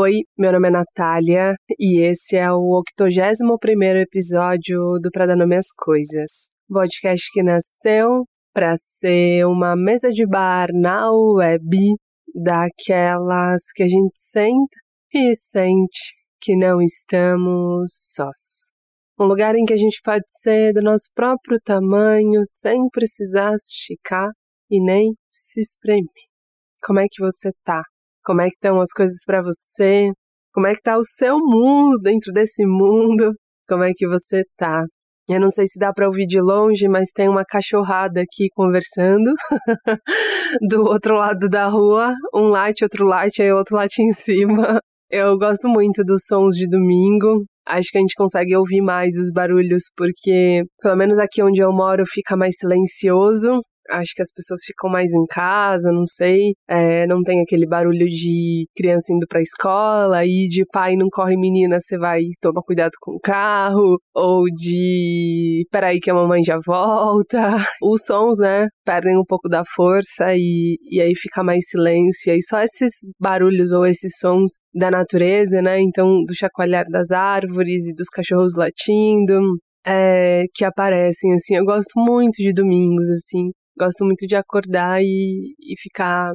Oi, meu nome é Natália e esse é o 81 episódio do Pra Dar Nome às Coisas. Podcast que nasceu para ser uma mesa de bar na web daquelas que a gente senta e sente que não estamos sós. Um lugar em que a gente pode ser do nosso próprio tamanho sem precisar esticar e nem se espremer. Como é que você tá? Como é que estão as coisas para você? Como é que tá o seu mundo dentro desse mundo? Como é que você tá? Eu não sei se dá para ouvir de longe, mas tem uma cachorrada aqui conversando do outro lado da rua, um late, outro late, aí outro late em cima. Eu gosto muito dos sons de domingo. Acho que a gente consegue ouvir mais os barulhos porque, pelo menos aqui onde eu moro, fica mais silencioso acho que as pessoas ficam mais em casa, não sei. É, não tem aquele barulho de criança indo pra escola e de pai não corre menina, você vai tomar cuidado com o carro, ou de peraí que a mamãe já volta. Os sons, né, perdem um pouco da força e, e aí fica mais silêncio. E aí só esses barulhos ou esses sons da natureza, né, então do chacoalhar das árvores e dos cachorros latindo. É, que aparecem, assim, eu gosto muito de domingos, assim, gosto muito de acordar e, e ficar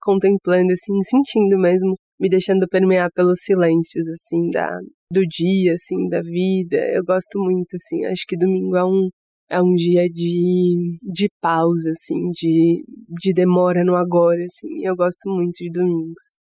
contemplando, assim, sentindo mesmo, me deixando permear pelos silêncios, assim, da, do dia, assim, da vida. Eu gosto muito, assim, acho que domingo é um, é um dia de, de pausa, assim, de, de demora no agora, assim. Eu gosto muito de domingos.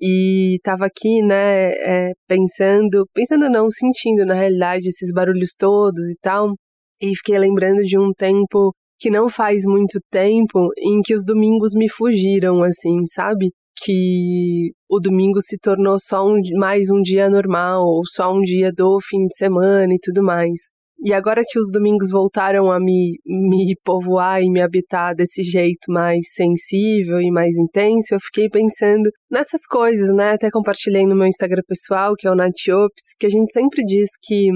E tava aqui, né, é, pensando, pensando não, sentindo na realidade esses barulhos todos e tal. E fiquei lembrando de um tempo que não faz muito tempo em que os domingos me fugiram, assim, sabe? Que o domingo se tornou só um, mais um dia normal, ou só um dia do fim de semana e tudo mais. E agora que os domingos voltaram a me, me povoar e me habitar desse jeito mais sensível e mais intenso, eu fiquei pensando nessas coisas, né? Até compartilhei no meu Instagram pessoal, que é o Natiops, que a gente sempre diz que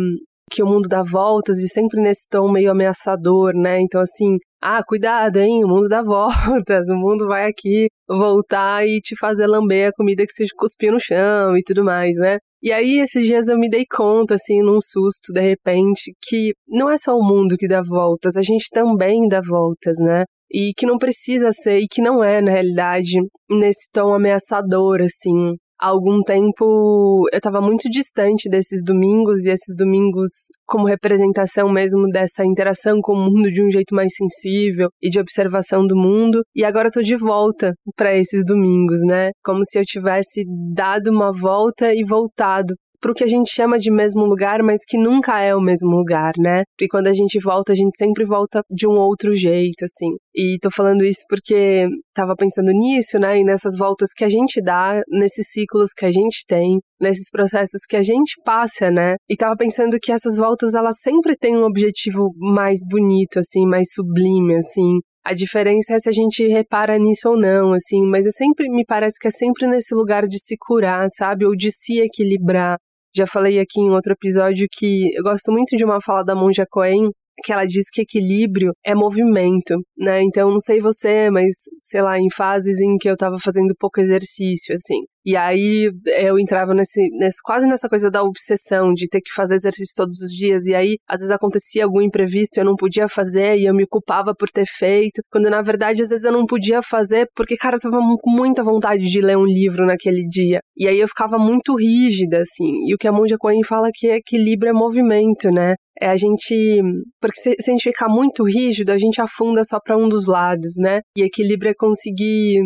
que o mundo dá voltas e sempre nesse tom meio ameaçador, né? Então, assim, ah, cuidado, hein? O mundo dá voltas, o mundo vai aqui voltar e te fazer lamber a comida que você cuspiu no chão e tudo mais, né? E aí, esses dias eu me dei conta, assim, num susto, de repente, que não é só o mundo que dá voltas, a gente também dá voltas, né? E que não precisa ser, e que não é, na realidade, nesse tom ameaçador, assim há algum tempo eu estava muito distante desses domingos e esses domingos como representação mesmo dessa interação com o mundo de um jeito mais sensível e de observação do mundo. E agora tô de volta para esses domingos, né? Como se eu tivesse dado uma volta e voltado pro que a gente chama de mesmo lugar, mas que nunca é o mesmo lugar, né? E quando a gente volta, a gente sempre volta de um outro jeito, assim. E tô falando isso porque tava pensando nisso, né? E nessas voltas que a gente dá, nesses ciclos que a gente tem, nesses processos que a gente passa, né? E tava pensando que essas voltas, elas sempre têm um objetivo mais bonito, assim, mais sublime, assim. A diferença é se a gente repara nisso ou não, assim, mas é sempre, me parece que é sempre nesse lugar de se curar, sabe? Ou de se equilibrar, já falei aqui em outro episódio que eu gosto muito de uma fala da Monja Coen, que ela diz que equilíbrio é movimento, né? Então, não sei você, mas sei lá, em fases em que eu tava fazendo pouco exercício, assim. E aí eu entrava nesse, nesse, quase nessa coisa da obsessão de ter que fazer exercício todos os dias. E aí, às vezes acontecia algum imprevisto, eu não podia fazer e eu me culpava por ter feito. Quando na verdade, às vezes eu não podia fazer porque, cara, eu tava com muita vontade de ler um livro naquele dia. E aí eu ficava muito rígida, assim. E o que a Monja Coen fala que equilíbrio é movimento, né? É a gente. Porque se, se a gente ficar muito rígido, a gente afunda só para um dos lados, né? E equilíbrio é conseguir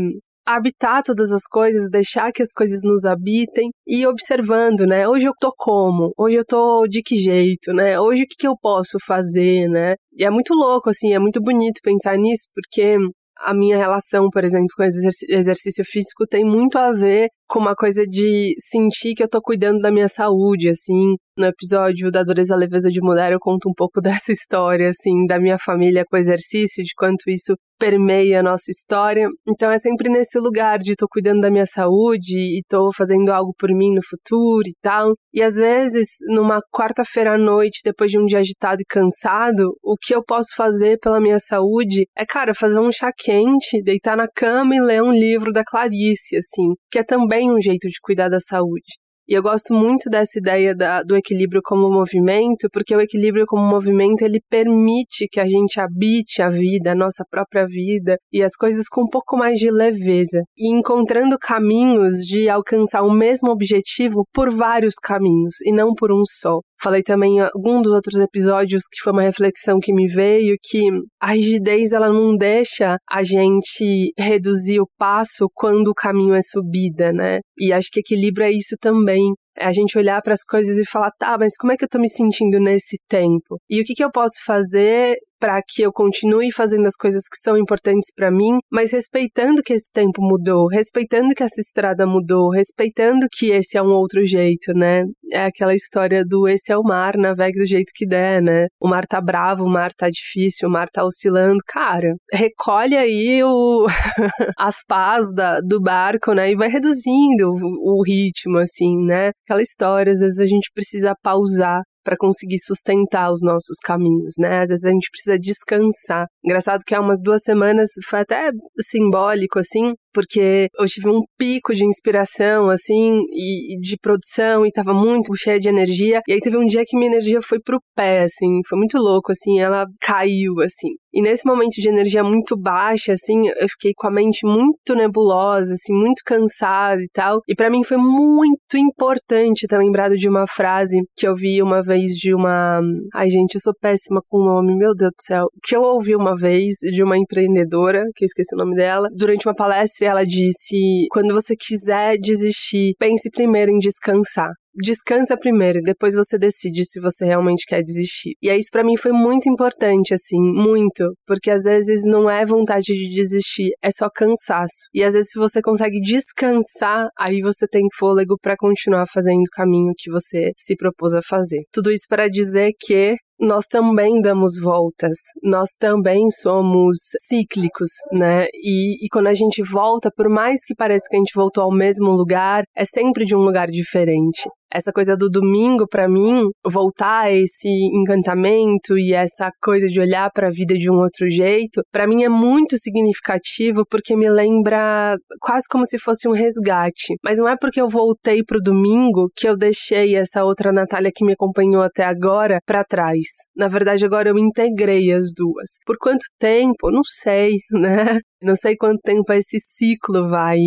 habitar todas as coisas, deixar que as coisas nos habitem e observando, né? Hoje eu tô como? Hoje eu tô de que jeito, né? Hoje o que, que eu posso fazer, né? E é muito louco, assim, é muito bonito pensar nisso, porque a minha relação, por exemplo, com exercício físico tem muito a ver com uma coisa de sentir que eu tô cuidando da minha saúde, assim. No episódio da Dureza Leveza de Mudar, eu conto um pouco dessa história, assim, da minha família com exercício, de quanto isso permeia a nossa história. Então é sempre nesse lugar de tô cuidando da minha saúde e tô fazendo algo por mim no futuro e tal. E às vezes, numa quarta-feira à noite, depois de um dia agitado e cansado, o que eu posso fazer pela minha saúde é, cara, fazer um chá quente, deitar na cama e ler um livro da Clarice, assim, que é também um jeito de cuidar da saúde. E eu gosto muito dessa ideia da, do equilíbrio como movimento, porque o equilíbrio como movimento ele permite que a gente habite a vida, a nossa própria vida e as coisas com um pouco mais de leveza e encontrando caminhos de alcançar o mesmo objetivo por vários caminhos e não por um só. Falei também em algum dos outros episódios que foi uma reflexão que me veio que a rigidez ela não deixa a gente reduzir o passo quando o caminho é subida, né? E acho que equilíbrio é isso também. É a gente olhar para as coisas e falar, tá, mas como é que eu tô me sentindo nesse tempo? E o que, que eu posso fazer para que eu continue fazendo as coisas que são importantes para mim, mas respeitando que esse tempo mudou, respeitando que essa estrada mudou, respeitando que esse é um outro jeito, né? É aquela história do esse é o mar, navegue do jeito que der, né? O mar tá bravo, o mar tá difícil, o mar tá oscilando. Cara, recolhe aí o as pás da, do barco, né? E vai reduzindo o, o ritmo, assim, né? Aquela história, às vezes a gente precisa pausar para conseguir sustentar os nossos caminhos, né? Às vezes a gente precisa descansar. Engraçado que há umas duas semanas foi até simbólico, assim, porque eu tive um pico de inspiração, assim, e, de produção, e tava muito cheia de energia. E aí teve um dia que minha energia foi pro pé, assim, foi muito louco, assim, ela caiu, assim. E nesse momento de energia muito baixa, assim, eu fiquei com a mente muito nebulosa, assim, muito cansada e tal. E para mim foi muito importante ter lembrado de uma frase que eu vi uma vez de uma. Ai, gente, eu sou péssima com o nome, meu Deus do céu. Que eu ouvi uma vez de uma empreendedora, que eu esqueci o nome dela, durante uma palestra ela disse: quando você quiser desistir, pense primeiro em descansar descansa primeiro, depois você decide se você realmente quer desistir. E isso para mim foi muito importante assim, muito, porque às vezes não é vontade de desistir, é só cansaço. E às vezes se você consegue descansar, aí você tem fôlego para continuar fazendo o caminho que você se propôs a fazer. Tudo isso para dizer que nós também damos voltas, nós também somos cíclicos, né? E, e, quando a gente volta, por mais que pareça que a gente voltou ao mesmo lugar, é sempre de um lugar diferente essa coisa do domingo para mim voltar a esse encantamento e essa coisa de olhar para a vida de um outro jeito, para mim é muito significativo porque me lembra quase como se fosse um resgate. Mas não é porque eu voltei pro domingo que eu deixei essa outra Natália que me acompanhou até agora para trás. Na verdade, agora eu integrei as duas. Por quanto tempo? Não sei, né? Não sei quanto tempo esse ciclo vai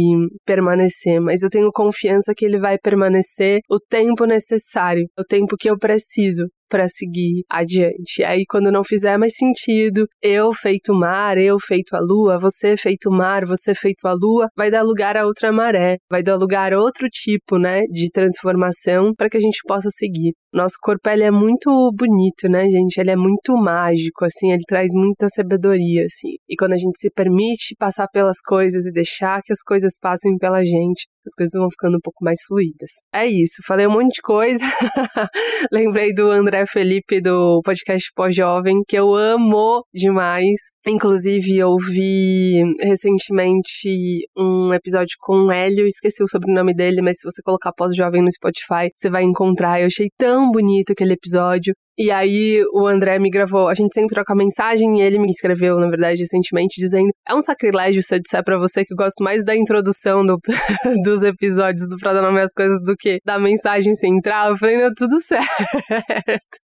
permanecer, mas eu tenho confiança que ele vai permanecer o tempo necessário, o tempo que eu preciso para seguir adiante. Aí, quando não fizer mais sentido, eu feito mar, eu feito a lua, você feito mar, você feito a lua, vai dar lugar a outra maré, vai dar lugar a outro tipo, né, de transformação para que a gente possa seguir. Nosso corpo ele é muito bonito, né, gente? Ele é muito mágico, assim, ele traz muita sabedoria, assim. E quando a gente se permite passar pelas coisas e deixar que as coisas passem pela gente, as coisas vão ficando um pouco mais fluídas. É isso, falei um monte de coisa. Lembrei do André Felipe do podcast Pós-Jovem, que eu amo demais. Inclusive, eu vi recentemente um episódio com o Hélio, esqueci o sobrenome dele, mas se você colocar Pós-Jovem no Spotify, você vai encontrar. Eu achei tão bonito aquele episódio. E aí o André me gravou, a gente sempre troca mensagem e ele me escreveu, na verdade, recentemente, dizendo: É um sacrilégio se eu disser pra você que eu gosto mais da introdução do, dos episódios do Pra Dar Nome às Coisas do que da mensagem central. Eu falei, não, tudo certo.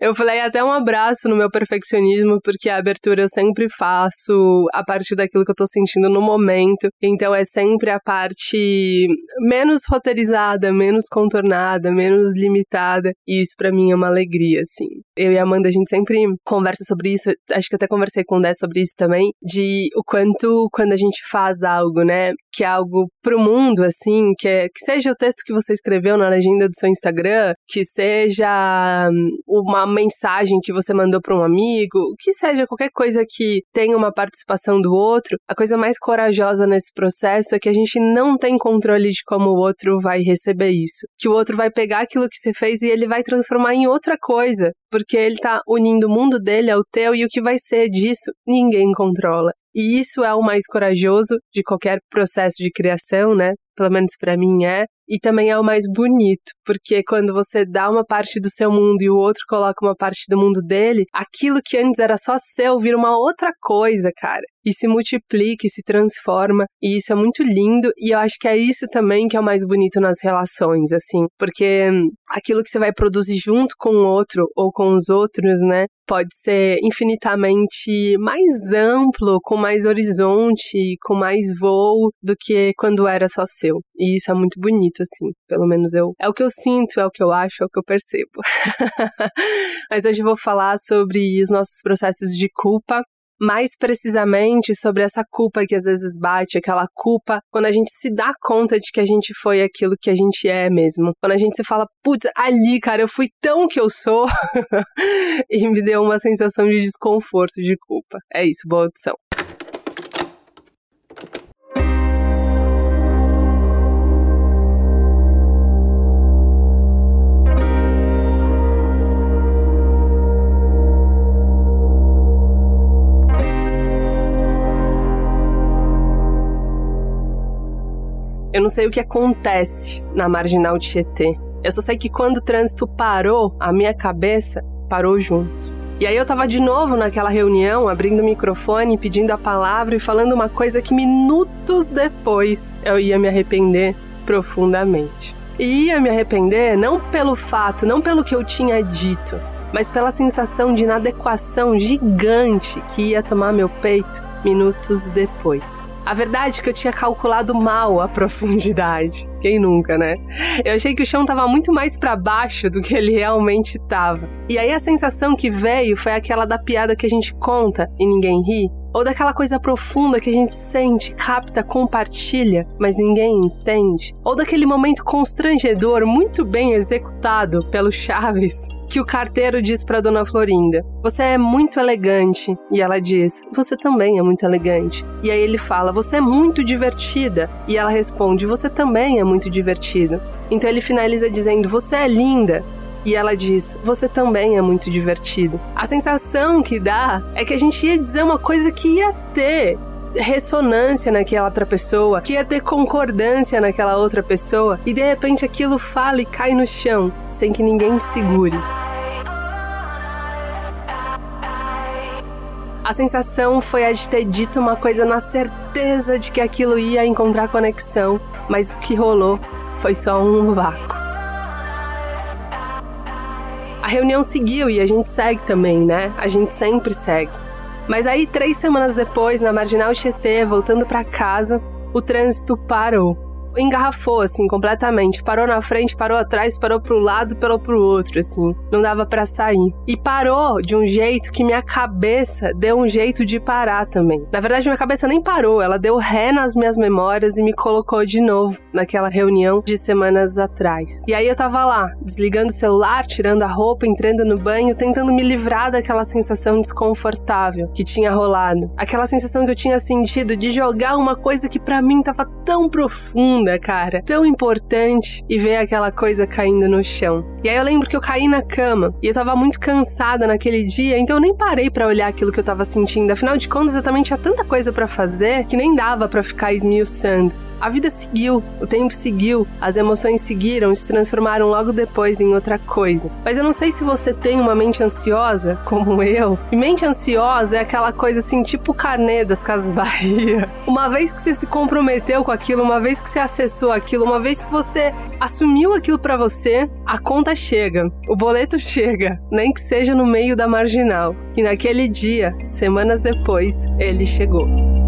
Eu falei até um abraço no meu perfeccionismo, porque a abertura eu sempre faço a partir daquilo que eu tô sentindo no momento. Então é sempre a parte menos roteirizada, menos contornada, menos limitada. E isso para mim é uma alegria, assim. Eu e a Amanda, a gente sempre conversa sobre isso. Acho que até conversei com o Dé sobre isso também. De o quanto, quando a gente faz algo, né? Que é algo pro mundo, assim, que, é, que seja o texto que você escreveu na legenda do seu Instagram, que seja hum, uma mensagem que você mandou para um amigo, que seja qualquer coisa que tenha uma participação do outro, a coisa mais corajosa nesse processo é que a gente não tem controle de como o outro vai receber isso. Que o outro vai pegar aquilo que você fez e ele vai transformar em outra coisa, porque ele tá unindo o mundo dele ao teu e o que vai ser disso ninguém controla. E isso é o mais corajoso de qualquer processo de criação, né? Pelo menos para mim é. E também é o mais bonito, porque quando você dá uma parte do seu mundo e o outro coloca uma parte do mundo dele, aquilo que antes era só seu vira uma outra coisa, cara. E se multiplica e se transforma. E isso é muito lindo. E eu acho que é isso também que é o mais bonito nas relações, assim. Porque aquilo que você vai produzir junto com o outro ou com os outros, né? Pode ser infinitamente mais amplo, com mais horizonte, com mais voo do que quando era só seu. E isso é muito bonito assim. Pelo menos eu. É o que eu sinto, é o que eu acho, é o que eu percebo. Mas hoje eu vou falar sobre os nossos processos de culpa mais precisamente sobre essa culpa que às vezes bate, aquela culpa quando a gente se dá conta de que a gente foi aquilo que a gente é mesmo. Quando a gente se fala, putz, ali, cara, eu fui tão que eu sou, e me deu uma sensação de desconforto, de culpa. É isso, boa audição. Eu não sei o que acontece na marginal de Tietê. Eu só sei que quando o trânsito parou, a minha cabeça parou junto. E aí eu tava de novo naquela reunião, abrindo o microfone, pedindo a palavra e falando uma coisa que minutos depois eu ia me arrepender profundamente. E ia me arrepender não pelo fato, não pelo que eu tinha dito, mas pela sensação de inadequação gigante que ia tomar meu peito minutos depois. A verdade é que eu tinha calculado mal a profundidade. Quem nunca, né? Eu achei que o chão tava muito mais para baixo do que ele realmente tava. E aí a sensação que veio foi aquela da piada que a gente conta e ninguém ri, ou daquela coisa profunda que a gente sente, capta, compartilha, mas ninguém entende, ou daquele momento constrangedor muito bem executado pelo Chaves que o carteiro diz para Dona Florinda: Você é muito elegante. E ela diz: Você também é muito elegante. E aí ele fala: Você é muito divertida. E ela responde: Você também é muito divertido. Então ele finaliza dizendo: Você é linda. E ela diz: Você também é muito divertido. A sensação que dá é que a gente ia dizer uma coisa que ia ter ressonância naquela outra pessoa, que ia ter concordância naquela outra pessoa, e de repente aquilo fala e cai no chão, sem que ninguém segure. A sensação foi a de ter dito uma coisa na certeza de que aquilo ia encontrar conexão, mas o que rolou foi só um vácuo. A reunião seguiu e a gente segue também, né? A gente sempre segue. Mas aí, três semanas depois, na Marginal Tietê, voltando para casa, o trânsito parou engarrafou, assim, completamente. Parou na frente, parou atrás, parou pro lado, parou pro outro, assim. Não dava para sair. E parou de um jeito que minha cabeça deu um jeito de parar também. Na verdade, minha cabeça nem parou, ela deu ré nas minhas memórias e me colocou de novo naquela reunião de semanas atrás. E aí eu tava lá, desligando o celular, tirando a roupa, entrando no banho, tentando me livrar daquela sensação desconfortável que tinha rolado. Aquela sensação que eu tinha sentido de jogar uma coisa que para mim tava tão profunda profunda, cara, tão importante, e ver aquela coisa caindo no chão. E aí eu lembro que eu caí na cama e eu tava muito cansada naquele dia, então eu nem parei para olhar aquilo que eu tava sentindo. Afinal de contas, eu também tinha tanta coisa para fazer que nem dava para ficar esmiuçando. A vida seguiu, o tempo seguiu, as emoções seguiram e se transformaram logo depois em outra coisa. Mas eu não sei se você tem uma mente ansiosa, como eu. E mente ansiosa é aquela coisa assim, tipo carnê das Casas Bahia. Uma vez que você se comprometeu com aquilo, uma vez que você acessou aquilo, uma vez que você assumiu aquilo para você, a conta chega, o boleto chega, nem que seja no meio da marginal. E naquele dia, semanas depois, ele chegou.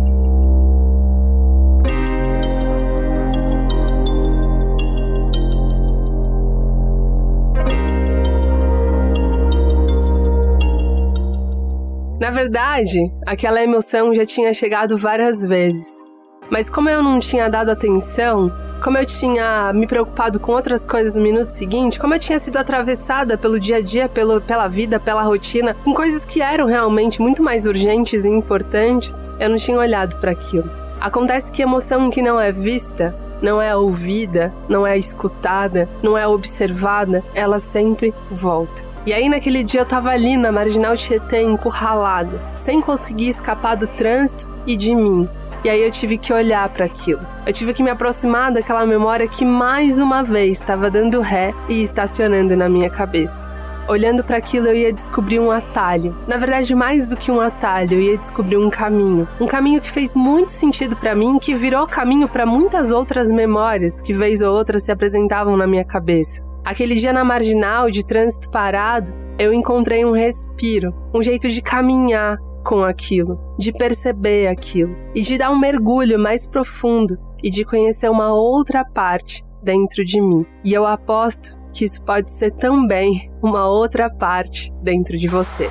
Na verdade, aquela emoção já tinha chegado várias vezes. Mas como eu não tinha dado atenção, como eu tinha me preocupado com outras coisas no minuto seguinte, como eu tinha sido atravessada pelo dia a dia, pelo, pela vida, pela rotina, com coisas que eram realmente muito mais urgentes e importantes, eu não tinha olhado para aquilo. Acontece que emoção que não é vista, não é ouvida, não é escutada, não é observada, ela sempre volta. E aí naquele dia eu tava ali na Marginal Tietê, encurralada, sem conseguir escapar do trânsito e de mim. E aí eu tive que olhar para aquilo. Eu tive que me aproximar daquela memória que mais uma vez estava dando ré e estacionando na minha cabeça. Olhando para aquilo, eu ia descobrir um atalho. Na verdade, mais do que um atalho, eu ia descobrir um caminho. Um caminho que fez muito sentido para mim, que virou caminho para muitas outras memórias que vez ou outra se apresentavam na minha cabeça. Aquele dia na marginal de trânsito parado, eu encontrei um respiro, um jeito de caminhar, com aquilo, de perceber aquilo e de dar um mergulho mais profundo e de conhecer uma outra parte dentro de mim. E eu aposto que isso pode ser também uma outra parte dentro de você.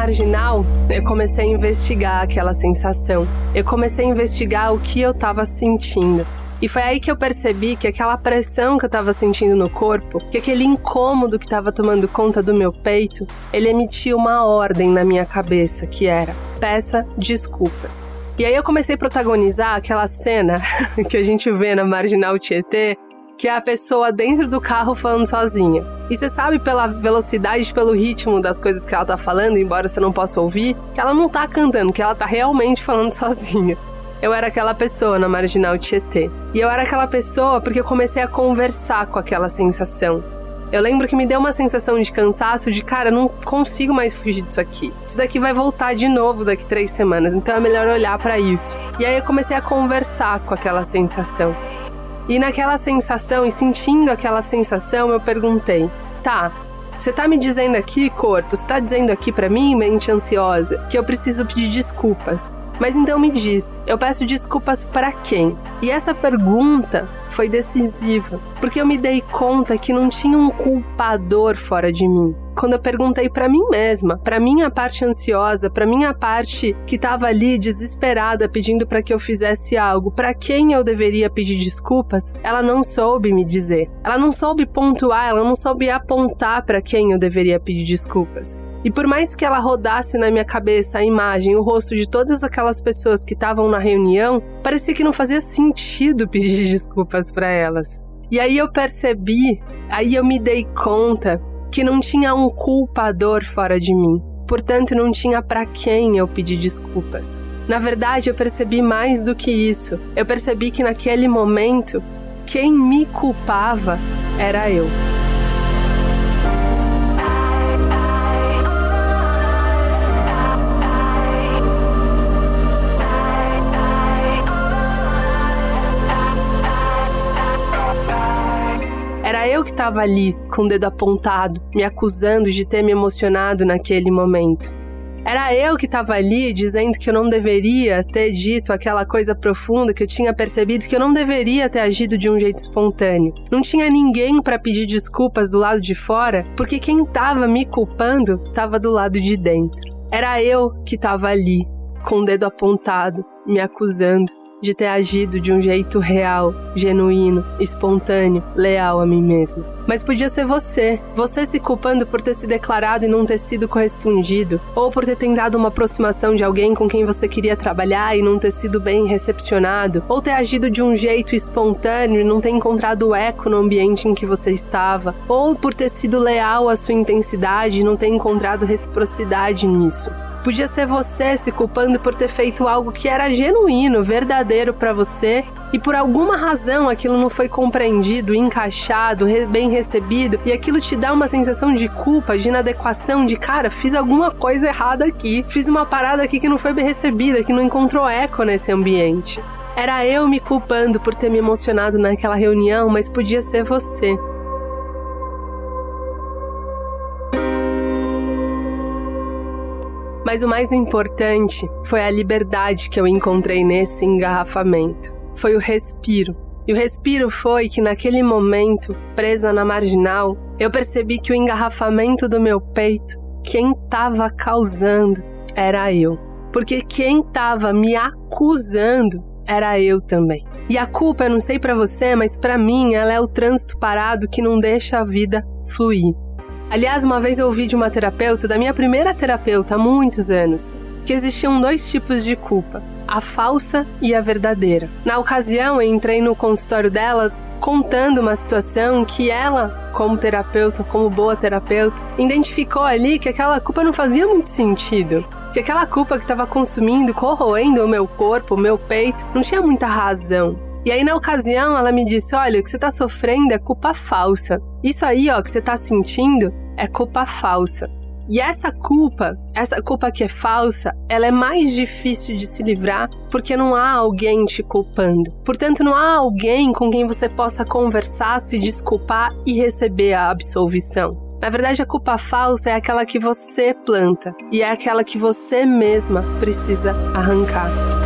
Marginal, eu comecei a investigar aquela sensação. Eu comecei a investigar o que eu estava sentindo. E foi aí que eu percebi que aquela pressão que eu estava sentindo no corpo, que aquele incômodo que estava tomando conta do meu peito, ele emitia uma ordem na minha cabeça que era: peça desculpas. E aí eu comecei a protagonizar aquela cena que a gente vê na Marginal Tietê, que é a pessoa dentro do carro falando sozinha. E você sabe pela velocidade, pelo ritmo das coisas que ela tá falando, embora você não possa ouvir, que ela não tá cantando, que ela tá realmente falando sozinha. Eu era aquela pessoa na Marginal Tietê. E eu era aquela pessoa porque eu comecei a conversar com aquela sensação. Eu lembro que me deu uma sensação de cansaço, de cara, não consigo mais fugir disso aqui. Isso daqui vai voltar de novo daqui três semanas, então é melhor olhar para isso. E aí eu comecei a conversar com aquela sensação. E naquela sensação e sentindo aquela sensação, eu perguntei: "Tá, você tá me dizendo aqui, corpo, você tá dizendo aqui para mim, mente ansiosa, que eu preciso pedir desculpas. Mas então me diz, eu peço desculpas para quem? E essa pergunta foi decisiva, porque eu me dei conta que não tinha um culpador fora de mim. Quando eu perguntei para mim mesma, para minha parte ansiosa, para minha parte que estava ali desesperada pedindo para que eu fizesse algo, para quem eu deveria pedir desculpas, ela não soube me dizer. Ela não soube pontuar, ela não soube apontar para quem eu deveria pedir desculpas. E por mais que ela rodasse na minha cabeça a imagem, o rosto de todas aquelas pessoas que estavam na reunião, parecia que não fazia sentido pedir desculpas para elas. E aí eu percebi, aí eu me dei conta que não tinha um culpador fora de mim. Portanto, não tinha para quem eu pedir desculpas. Na verdade, eu percebi mais do que isso. Eu percebi que naquele momento, quem me culpava era eu. Eu que estava ali, com o dedo apontado, me acusando de ter me emocionado naquele momento. Era eu que estava ali dizendo que eu não deveria ter dito aquela coisa profunda que eu tinha percebido que eu não deveria ter agido de um jeito espontâneo. Não tinha ninguém para pedir desculpas do lado de fora, porque quem estava me culpando estava do lado de dentro. Era eu que estava ali, com o dedo apontado, me acusando, de ter agido de um jeito real, genuíno, espontâneo, leal a mim mesma. Mas podia ser você, você se culpando por ter se declarado e não ter sido correspondido, ou por ter tentado uma aproximação de alguém com quem você queria trabalhar e não ter sido bem recepcionado, ou ter agido de um jeito espontâneo e não ter encontrado eco no ambiente em que você estava, ou por ter sido leal à sua intensidade e não ter encontrado reciprocidade nisso. Podia ser você se culpando por ter feito algo que era genuíno, verdadeiro para você e por alguma razão aquilo não foi compreendido, encaixado, bem recebido, e aquilo te dá uma sensação de culpa, de inadequação, de cara, fiz alguma coisa errada aqui, fiz uma parada aqui que não foi bem recebida, que não encontrou eco nesse ambiente. Era eu me culpando por ter me emocionado naquela reunião, mas podia ser você. Mas o mais importante foi a liberdade que eu encontrei nesse engarrafamento. Foi o respiro. E o respiro foi que naquele momento, presa na marginal, eu percebi que o engarrafamento do meu peito, quem estava causando era eu. Porque quem estava me acusando era eu também. E a culpa, eu não sei para você, mas para mim ela é o trânsito parado que não deixa a vida fluir. Aliás, uma vez eu ouvi de uma terapeuta, da minha primeira terapeuta há muitos anos, que existiam dois tipos de culpa: a falsa e a verdadeira. Na ocasião, eu entrei no consultório dela contando uma situação que ela, como terapeuta, como boa terapeuta, identificou ali que aquela culpa não fazia muito sentido. Que aquela culpa que estava consumindo, corroendo o meu corpo, o meu peito, não tinha muita razão. E aí, na ocasião, ela me disse: Olha, o que você está sofrendo é culpa falsa. Isso aí, ó, que você está sentindo é culpa falsa. E essa culpa, essa culpa que é falsa, ela é mais difícil de se livrar porque não há alguém te culpando. Portanto, não há alguém com quem você possa conversar, se desculpar e receber a absolvição. Na verdade, a culpa falsa é aquela que você planta e é aquela que você mesma precisa arrancar.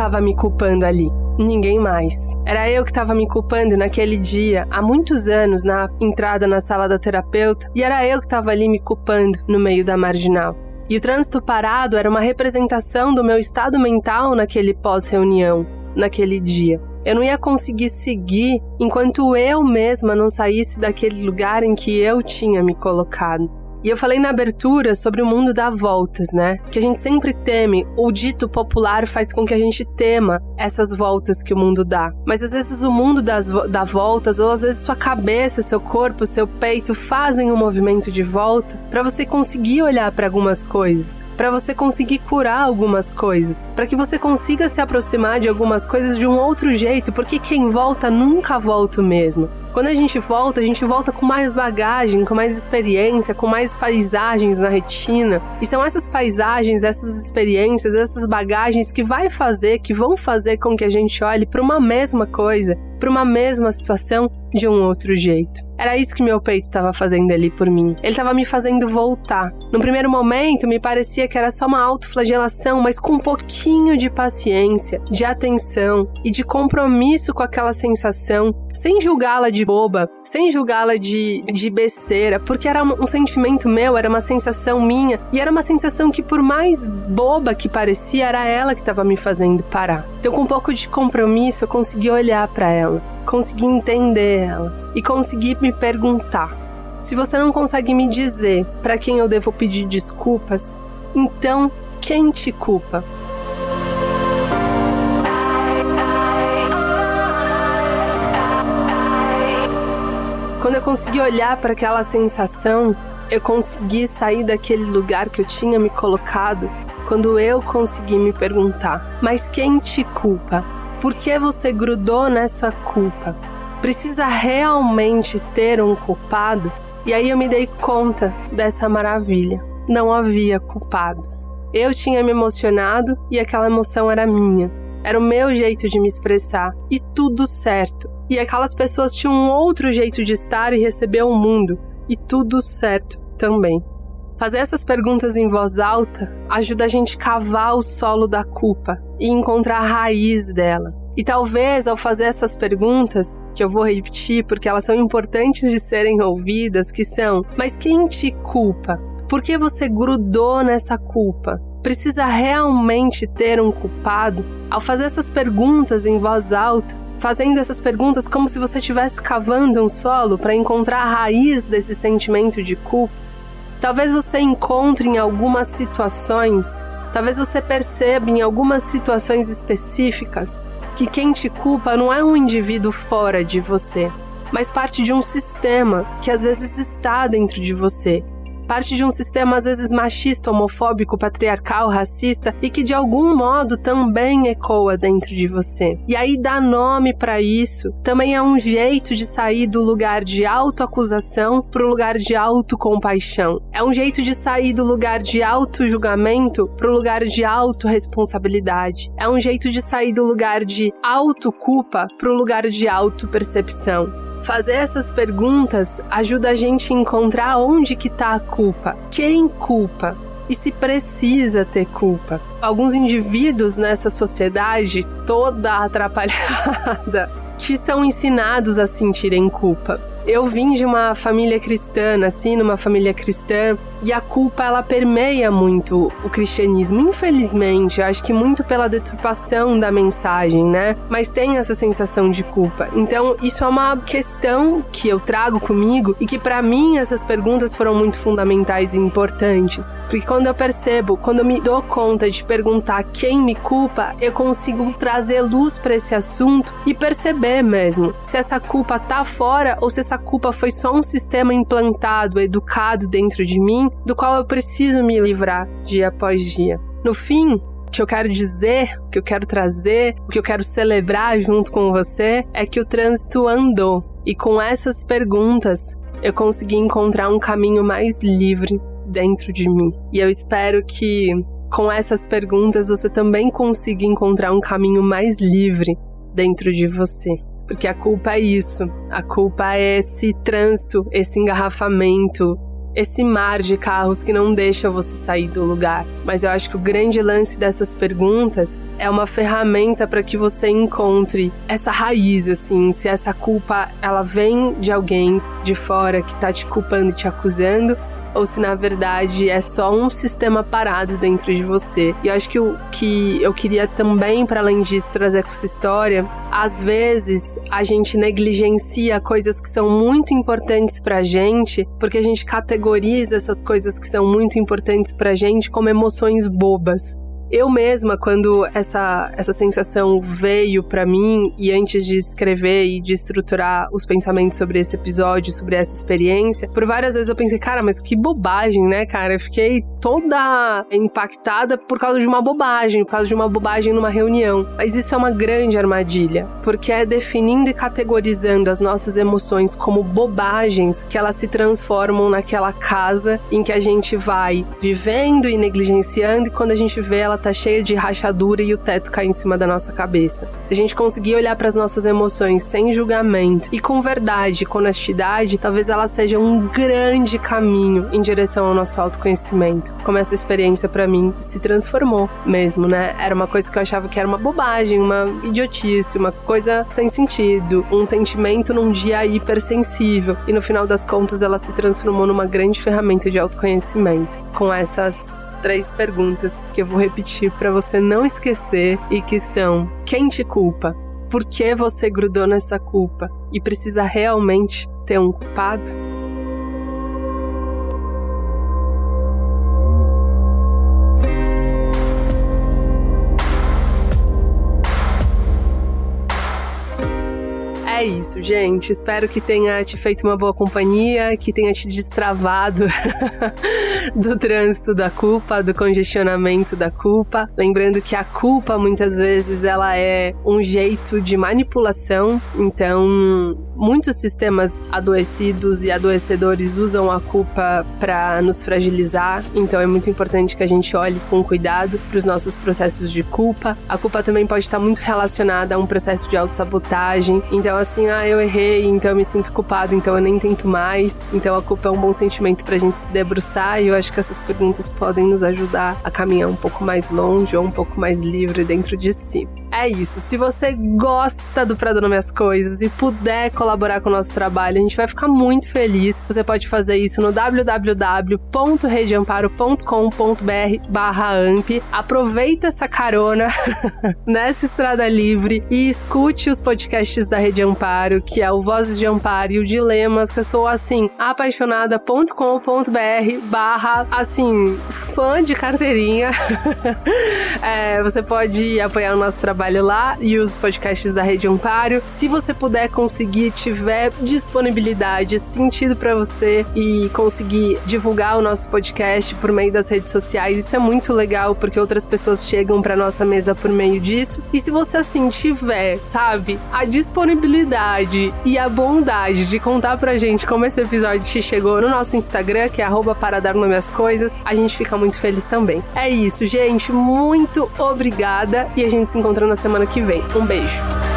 Estava me culpando ali. Ninguém mais. Era eu que estava me culpando naquele dia, há muitos anos, na entrada na sala da terapeuta, e era eu que estava ali me culpando no meio da marginal. E o trânsito parado era uma representação do meu estado mental naquele pós-reunião, naquele dia. Eu não ia conseguir seguir enquanto eu mesma não saísse daquele lugar em que eu tinha me colocado. E eu falei na abertura sobre o mundo dá voltas, né? Que a gente sempre teme, o dito popular faz com que a gente tema essas voltas que o mundo dá. Mas às vezes o mundo das, dá voltas, ou às vezes sua cabeça, seu corpo, seu peito fazem um movimento de volta para você conseguir olhar para algumas coisas, para você conseguir curar algumas coisas, para que você consiga se aproximar de algumas coisas de um outro jeito, porque quem volta nunca volta mesmo. Quando a gente volta, a gente volta com mais bagagem, com mais experiência, com mais paisagens na retina. E são essas paisagens, essas experiências, essas bagagens que vai fazer, que vão fazer com que a gente olhe para uma mesma coisa, para uma mesma situação de um outro jeito. Era isso que meu peito estava fazendo ali por mim. Ele estava me fazendo voltar. No primeiro momento, me parecia que era só uma autoflagelação, mas com um pouquinho de paciência, de atenção e de compromisso com aquela sensação, sem julgá-la de boba, sem julgá-la de, de besteira, porque era um sentimento meu, era uma sensação minha, e era uma sensação que, por mais boba que parecia, era ela que estava me fazendo parar. Então, com um pouco de compromisso, eu consegui olhar para ela, consegui entender ela e consegui me perguntar: se você não consegue me dizer para quem eu devo pedir desculpas, então quem te culpa? Quando eu consegui olhar para aquela sensação, eu consegui sair daquele lugar que eu tinha me colocado. Quando eu consegui me perguntar: mas quem te culpa? Por que você grudou nessa culpa? Precisa realmente ter um culpado? E aí eu me dei conta dessa maravilha. Não havia culpados. Eu tinha me emocionado e aquela emoção era minha. Era o meu jeito de me expressar e tudo certo. E aquelas pessoas tinham um outro jeito de estar e receber o mundo e tudo certo também. Fazer essas perguntas em voz alta ajuda a gente cavar o solo da culpa e encontrar a raiz dela. E talvez ao fazer essas perguntas, que eu vou repetir porque elas são importantes de serem ouvidas, que são: mas quem te culpa? Por que você grudou nessa culpa? Precisa realmente ter um culpado? Ao fazer essas perguntas em voz alta, fazendo essas perguntas como se você estivesse cavando um solo para encontrar a raiz desse sentimento de culpa, talvez você encontre em algumas situações, talvez você perceba em algumas situações específicas que quem te culpa não é um indivíduo fora de você, mas parte de um sistema que às vezes está dentro de você parte de um sistema às vezes machista, homofóbico, patriarcal, racista e que de algum modo também ecoa dentro de você. E aí dar nome para isso também é um jeito de sair do lugar de autoacusação para o lugar de autocompaixão. É um jeito de sair do lugar de auto-julgamento para o lugar de autorresponsabilidade. É um jeito de sair do lugar de autoculpa para o lugar de autopercepção. Fazer essas perguntas ajuda a gente a encontrar onde que tá a culpa, quem culpa e se precisa ter culpa. Alguns indivíduos nessa sociedade toda atrapalhada que são ensinados a sentirem culpa. Eu vim de uma família cristã, nasci numa família cristã, e a culpa ela permeia muito o cristianismo, infelizmente. Acho que muito pela deturpação da mensagem, né? Mas tem essa sensação de culpa. Então, isso é uma questão que eu trago comigo e que para mim essas perguntas foram muito fundamentais e importantes. Porque quando eu percebo, quando eu me dou conta de perguntar quem me culpa, eu consigo trazer luz para esse assunto e perceber mesmo se essa culpa tá fora ou se essa culpa foi só um sistema implantado, educado dentro de mim, do qual eu preciso me livrar dia após dia. No fim, o que eu quero dizer, o que eu quero trazer, o que eu quero celebrar junto com você é que o trânsito andou. E com essas perguntas, eu consegui encontrar um caminho mais livre dentro de mim. E eu espero que com essas perguntas você também consiga encontrar um caminho mais livre dentro de você. Porque a culpa é isso. A culpa é esse trânsito, esse engarrafamento, esse mar de carros que não deixa você sair do lugar. Mas eu acho que o grande lance dessas perguntas é uma ferramenta para que você encontre essa raiz, assim, se essa culpa ela vem de alguém de fora que tá te culpando e te acusando, ou se na verdade é só um sistema parado dentro de você. E eu acho que o que eu queria também, para além disso, trazer com essa história, às vezes a gente negligencia coisas que são muito importantes pra gente, porque a gente categoriza essas coisas que são muito importantes pra gente como emoções bobas. Eu mesma, quando essa, essa sensação veio para mim e antes de escrever e de estruturar os pensamentos sobre esse episódio, sobre essa experiência, por várias vezes eu pensei, cara, mas que bobagem, né, cara? Eu fiquei toda impactada por causa de uma bobagem, por causa de uma bobagem numa reunião. Mas isso é uma grande armadilha, porque é definindo e categorizando as nossas emoções como bobagens que elas se transformam naquela casa em que a gente vai vivendo e negligenciando e quando a gente vê ela tá cheia de rachadura e o teto cai em cima da nossa cabeça. Se a gente conseguir olhar para as nossas emoções sem julgamento e com verdade, com honestidade, talvez ela seja um grande caminho em direção ao nosso autoconhecimento. Como essa experiência para mim se transformou mesmo, né? Era uma coisa que eu achava que era uma bobagem, uma idiotice, uma coisa sem sentido, um sentimento num dia hipersensível. E no final das contas ela se transformou numa grande ferramenta de autoconhecimento. Com essas três perguntas que eu vou repetir para você não esquecer e que são: quem te culpa? Por que você grudou nessa culpa? E precisa realmente ter um culpado? É isso, gente. Espero que tenha te feito uma boa companhia, que tenha te destravado do trânsito da culpa, do congestionamento da culpa. Lembrando que a culpa muitas vezes ela é um jeito de manipulação. Então, muitos sistemas adoecidos e adoecedores usam a culpa para nos fragilizar. Então, é muito importante que a gente olhe com cuidado para os nossos processos de culpa. A culpa também pode estar muito relacionada a um processo de autossabotagem. Então, assim, assim, ah, eu errei, então eu me sinto culpado, então eu nem tento mais. Então a culpa é um bom sentimento pra gente se debruçar e eu acho que essas perguntas podem nos ajudar a caminhar um pouco mais longe ou um pouco mais livre dentro de si. É isso. Se você gosta do Pra Dando Minhas Coisas e puder colaborar com o nosso trabalho, a gente vai ficar muito feliz. Você pode fazer isso no www.redeamparo.com.br barra amp. Aproveita essa carona nessa estrada livre e escute os podcasts da Rede Amparo, que é o Vozes de Amparo e o Dilemas, que eu sou assim, apaixonada.com.br barra assim, fã de carteirinha. é, você pode apoiar o nosso trabalho lá e os podcasts da Rede Amparo. Se você puder conseguir, tiver disponibilidade, sentido para você e conseguir divulgar o nosso podcast por meio das redes sociais, isso é muito legal porque outras pessoas chegam para nossa mesa por meio disso. E se você assim tiver, sabe, a disponibilidade e a bondade de contar pra gente como esse episódio te chegou no nosso Instagram, que é para dar nome às coisas, a gente fica muito feliz também. É isso, gente. Muito obrigada e a gente se encontra na semana que vem. Um beijo.